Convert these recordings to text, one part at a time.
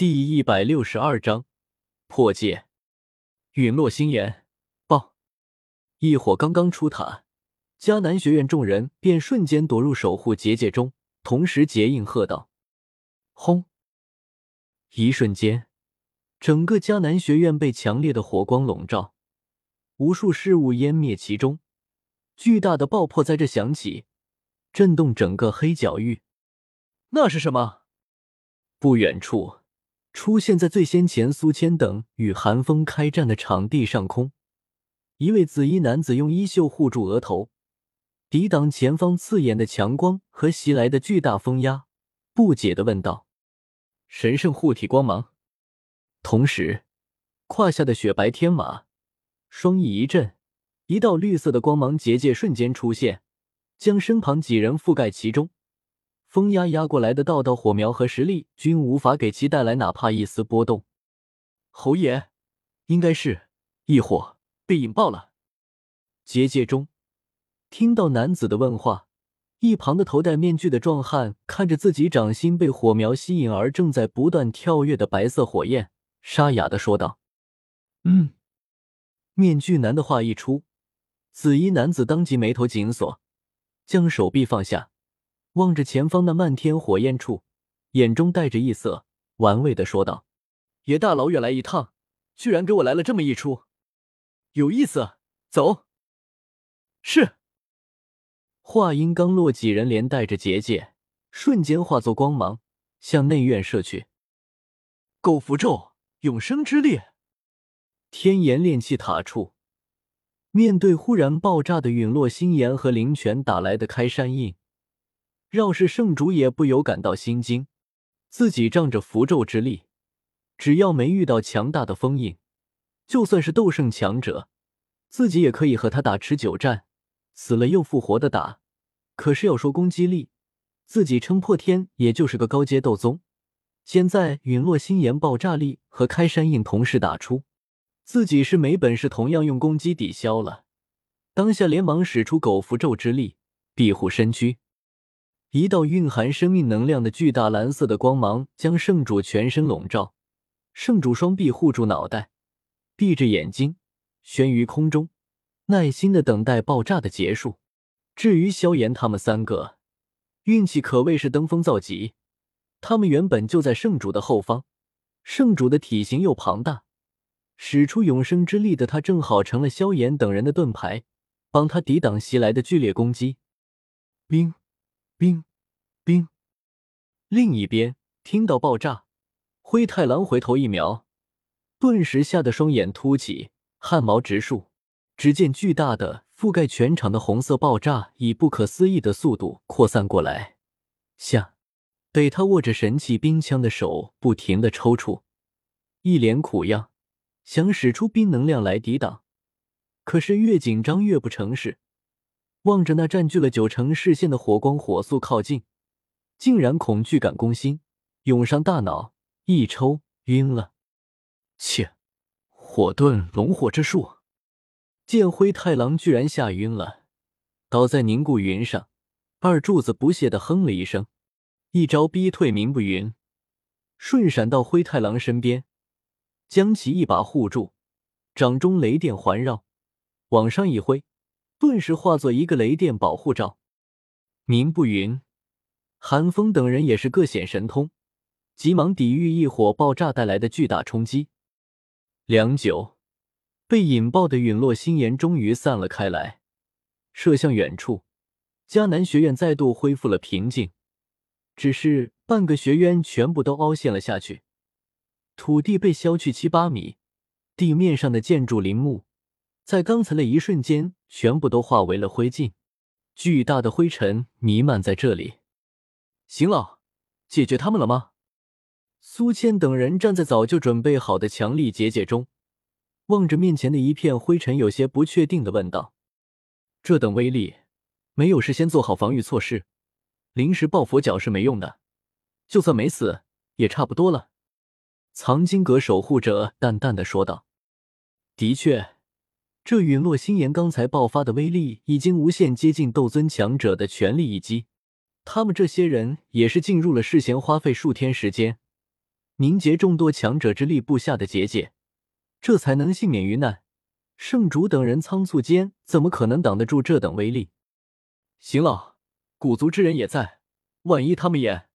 第一百六十二章破戒。陨落星岩爆！异火刚刚出塔，迦南学院众人便瞬间躲入守护结界中，同时结印喝道：“轰！”一瞬间，整个迦南学院被强烈的火光笼罩，无数事物湮灭其中。巨大的爆破在这响起，震动整个黑角域。那是什么？不远处。出现在最先前，苏谦等与寒风开战的场地上空，一位紫衣男子用衣袖护住额头，抵挡前方刺眼的强光和袭来的巨大风压，不解的问道：“神圣护体光芒。”同时，胯下的雪白天马双翼一震，一道绿色的光芒结界瞬间出现，将身旁几人覆盖其中。风压压过来的道道火苗和实力均无法给其带来哪怕一丝波动。侯爷，应该是异火被引爆了。结界中，听到男子的问话，一旁的头戴面具的壮汉看着自己掌心被火苗吸引而正在不断跳跃的白色火焰，沙哑的说道：“嗯。”面具男的话一出，紫衣男子当即眉头紧锁，将手臂放下。望着前方那漫天火焰处，眼中带着异色，玩味的说道：“爷大老远来一趟，居然给我来了这么一出，有意思。走。”是。话音刚落，几人连带着结界，瞬间化作光芒，向内院射去。狗符咒，永生之力。天炎炼气塔处，面对忽然爆炸的陨落星岩和灵泉打来的开山印。绕世圣主也不由感到心惊，自己仗着符咒之力，只要没遇到强大的封印，就算是斗圣强者，自己也可以和他打持久战，死了又复活的打。可是要说攻击力，自己撑破天也就是个高阶斗宗。现在陨落星岩爆炸力和开山印同时打出，自己是没本事同样用攻击抵消了。当下连忙使出狗符咒之力庇护身躯。一道蕴含生命能量的巨大蓝色的光芒将圣主全身笼罩，圣主双臂护住脑袋，闭着眼睛悬于空中，耐心的等待爆炸的结束。至于萧炎他们三个，运气可谓是登峰造极。他们原本就在圣主的后方，圣主的体型又庞大，使出永生之力的他正好成了萧炎等人的盾牌，帮他抵挡袭来的剧烈攻击。冰。冰，冰。另一边听到爆炸，灰太狼回头一瞄，顿时吓得双眼凸起，汗毛直竖。只见巨大的覆盖全场的红色爆炸以不可思议的速度扩散过来，下，得他握着神器冰枪的手不停的抽搐，一脸苦样，想使出冰能量来抵挡，可是越紧张越不成事。望着那占据了九成视线的火光火速靠近，竟然恐惧感攻心涌上大脑，一抽晕了。切，火遁龙火之术！见灰太狼居然吓晕了，倒在凝固云上，二柱子不屑的哼了一声，一招逼退明不云，瞬闪到灰太狼身边，将其一把护住，掌中雷电环绕，往上一挥。顿时化作一个雷电保护罩，明不云、寒风等人也是各显神通，急忙抵御异火爆炸带来的巨大冲击。良久，被引爆的陨落星岩终于散了开来，射向远处。迦南学院再度恢复了平静，只是半个学院全部都凹陷了下去，土地被削去七八米，地面上的建筑林木。在刚才的一瞬间，全部都化为了灰烬，巨大的灰尘弥漫在这里。行了，解决他们了吗？苏谦等人站在早就准备好的强力结界中，望着面前的一片灰尘，有些不确定的问道：“这等威力，没有事先做好防御措施，临时抱佛脚是没用的。就算没死，也差不多了。”藏经阁守护者淡淡的说道：“的确。”这陨落星岩刚才爆发的威力已经无限接近斗尊强者的全力一击，他们这些人也是进入了事先花费数天时间，凝结众多强者之力布下的结界，这才能幸免于难。圣主等人仓促间怎么可能挡得住这等威力？行了，古族之人也在，万一他们也……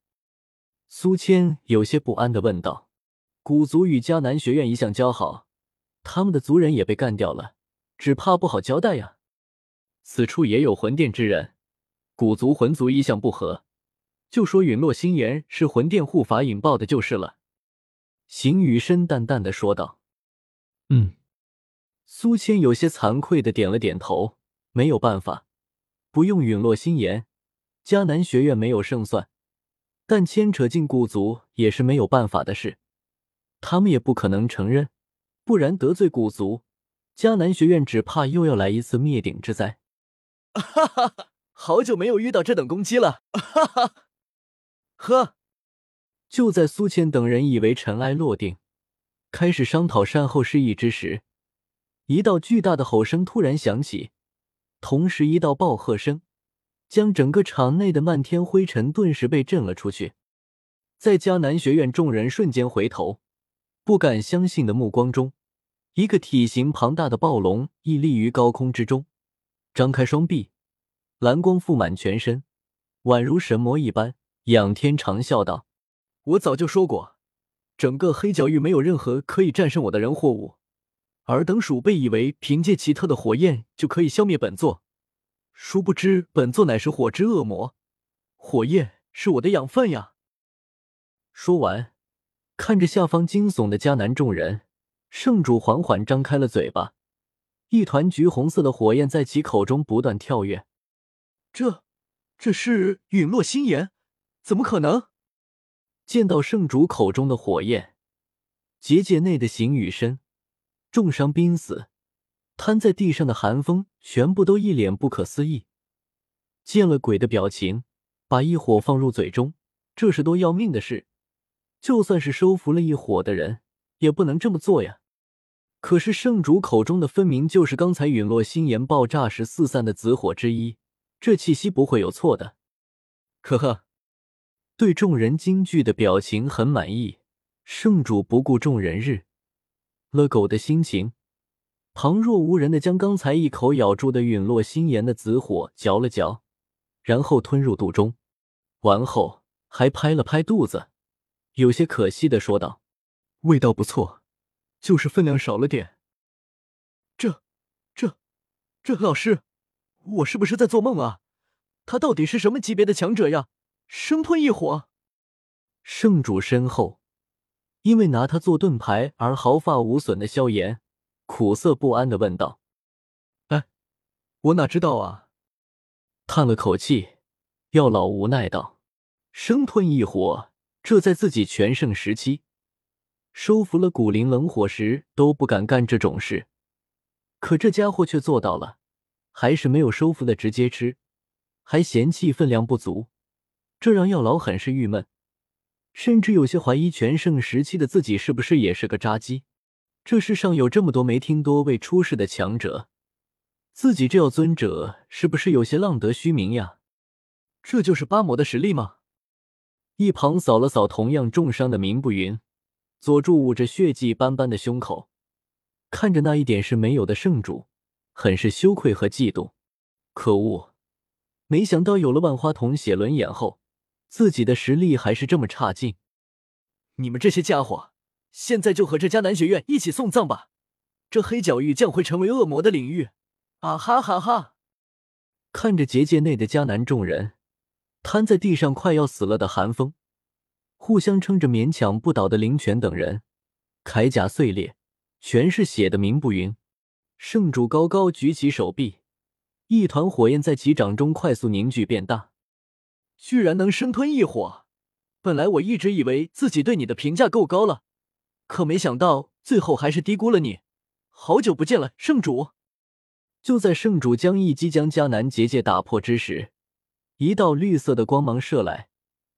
苏谦有些不安的问道。古族与迦南学院一向交好，他们的族人也被干掉了，只怕不好交代呀。此处也有魂殿之人，古族魂族一向不和，就说陨落心炎是魂殿护法引爆的，就是了。邢雨深淡淡的说道：“嗯。”苏谦有些惭愧的点了点头，没有办法，不用陨落心炎，迦南学院没有胜算，但牵扯进古族也是没有办法的事，他们也不可能承认，不然得罪古族，迦南学院只怕又要来一次灭顶之灾。哈哈哈，好久没有遇到这等攻击了，哈哈，呵。就在苏倩等人以为尘埃落定，开始商讨善后事宜之时。一道巨大的吼声突然响起，同时一道暴喝声将整个场内的漫天灰尘顿时被震了出去。在迦南学院众人瞬间回头，不敢相信的目光中，一个体型庞大的暴龙屹立于高空之中，张开双臂，蓝光覆满全身，宛如神魔一般。仰天长啸道：“我早就说过，整个黑角域没有任何可以战胜我的人或物。”尔等鼠辈以为凭借奇特的火焰就可以消灭本座，殊不知本座乃是火之恶魔，火焰是我的养分呀！说完，看着下方惊悚的迦南众人，圣主缓缓张开了嘴巴，一团橘红色的火焰在其口中不断跳跃。这，这是陨落心炎？怎么可能？见到圣主口中的火焰，结界内的形雨身。重伤濒死，瘫在地上的寒风全部都一脸不可思议，见了鬼的表情，把异火放入嘴中，这是多要命的事！就算是收服了异火的人，也不能这么做呀。可是圣主口中的分明就是刚才陨落星岩爆炸时四散的紫火之一，这气息不会有错的。呵呵，对众人惊惧的表情很满意，圣主不顾众人日。了狗的心情，旁若无人的将刚才一口咬住的陨落心炎的紫火嚼了嚼，然后吞入肚中。完后还拍了拍肚子，有些可惜的说道：“味道不错，就是分量少了点。”这、这、这老师，我是不是在做梦啊？他到底是什么级别的强者呀？生吞异火，圣主身后。因为拿他做盾牌而毫发无损的萧炎，苦涩不安的问道：“哎，我哪知道啊？”叹了口气，药老无奈道：“生吞异火，这在自己全盛时期，收服了古灵冷火时都不敢干这种事，可这家伙却做到了，还是没有收服的直接吃，还嫌弃分量不足，这让药老很是郁闷。”甚至有些怀疑全盛时期的自己是不是也是个渣鸡。这世上有这么多没听多未出世的强者，自己这药尊者是不是有些浪得虚名呀？这就是八魔的实力吗？一旁扫了扫同样重伤的明不云，佐助捂着血迹斑斑的胸口，看着那一点是没有的圣主，很是羞愧和嫉妒。可恶，没想到有了万花筒写轮眼后。自己的实力还是这么差劲，你们这些家伙，现在就和这迦南学院一起送葬吧！这黑角域将会成为恶魔的领域！啊哈哈哈！看着结界内的迦南众人，瘫在地上快要死了的寒风，互相撑着勉强不倒的灵泉等人，铠甲碎裂，全是血的明不云。圣主高高举起手臂，一团火焰在其掌中快速凝聚变大。居然能生吞异火！本来我一直以为自己对你的评价够高了，可没想到最后还是低估了你。好久不见了，圣主！就在圣主将一击将迦南结界打破之时，一道绿色的光芒射来，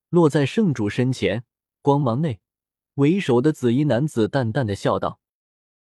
落在圣主身前。光芒内，为首的紫衣男子淡淡的笑道：“